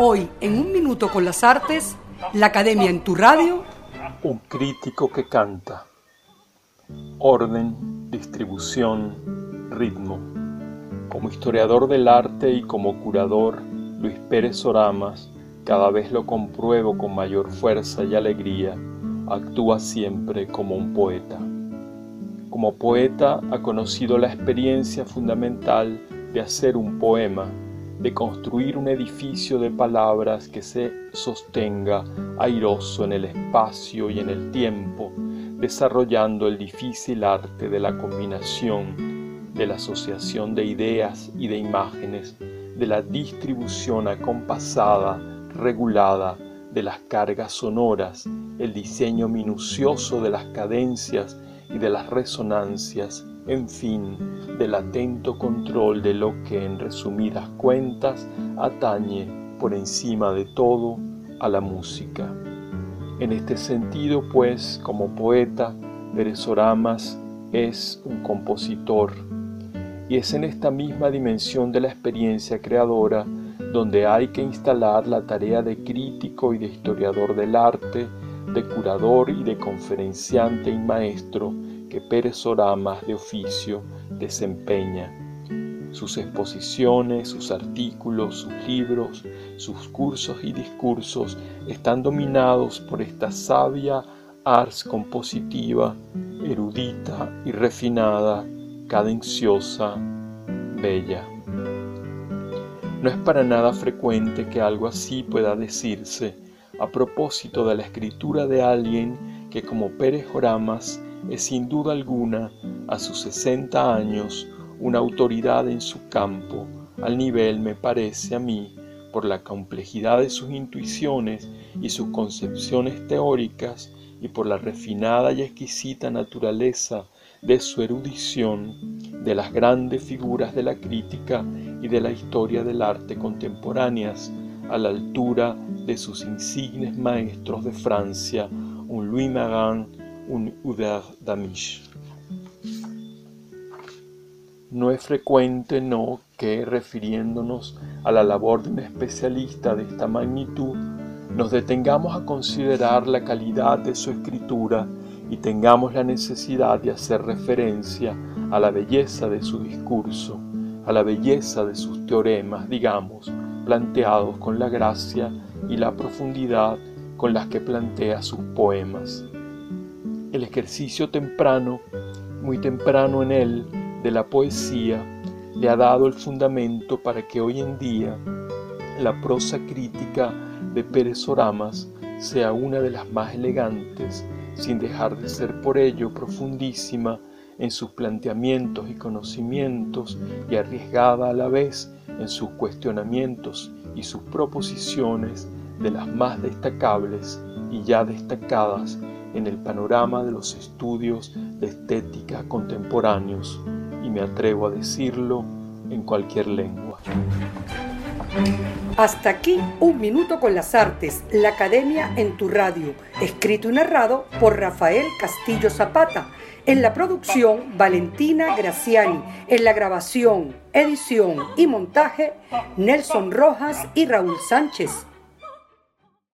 Hoy, en un minuto con las artes, la Academia en tu radio. Un crítico que canta. Orden, distribución, ritmo. Como historiador del arte y como curador, Luis Pérez Oramas, cada vez lo compruebo con mayor fuerza y alegría, actúa siempre como un poeta. Como poeta ha conocido la experiencia fundamental de hacer un poema de construir un edificio de palabras que se sostenga airoso en el espacio y en el tiempo, desarrollando el difícil arte de la combinación, de la asociación de ideas y de imágenes, de la distribución acompasada, regulada, de las cargas sonoras, el diseño minucioso de las cadencias y de las resonancias, en fin, del atento control de lo que en resumidas cuentas atañe por encima de todo a la música. En este sentido, pues, como poeta, Pérez Oramas es un compositor y es en esta misma dimensión de la experiencia creadora donde hay que instalar la tarea de crítico y de historiador del arte, de curador y de conferenciante y maestro que Pérez Oramas de oficio desempeña. Sus exposiciones, sus artículos, sus libros, sus cursos y discursos están dominados por esta sabia ars compositiva, erudita y refinada, cadenciosa, bella. No es para nada frecuente que algo así pueda decirse a propósito de la escritura de alguien que como Pérez Oramas es sin duda alguna, a sus 60 años, una autoridad en su campo, al nivel, me parece a mí, por la complejidad de sus intuiciones y sus concepciones teóricas y por la refinada y exquisita naturaleza de su erudición, de las grandes figuras de la crítica y de la historia del arte contemporáneas, a la altura de sus insignes maestros de Francia, un Louis Marin, un Hubert Damisch. No es frecuente, no, que refiriéndonos a la labor de un especialista de esta magnitud, nos detengamos a considerar la calidad de su escritura y tengamos la necesidad de hacer referencia a la belleza de su discurso, a la belleza de sus teoremas, digamos, planteados con la gracia y la profundidad con las que plantea sus poemas. El ejercicio temprano, muy temprano en él, de la poesía, le ha dado el fundamento para que hoy en día la prosa crítica de Pérez Oramas sea una de las más elegantes, sin dejar de ser por ello profundísima en sus planteamientos y conocimientos y arriesgada a la vez en sus cuestionamientos y sus proposiciones de las más destacables y ya destacadas en el panorama de los estudios de estética contemporáneos, y me atrevo a decirlo en cualquier lengua. Hasta aquí un minuto con las artes, la academia en tu radio, escrito y narrado por Rafael Castillo Zapata. En la producción, Valentina Graciani. En la grabación, edición y montaje, Nelson Rojas y Raúl Sánchez.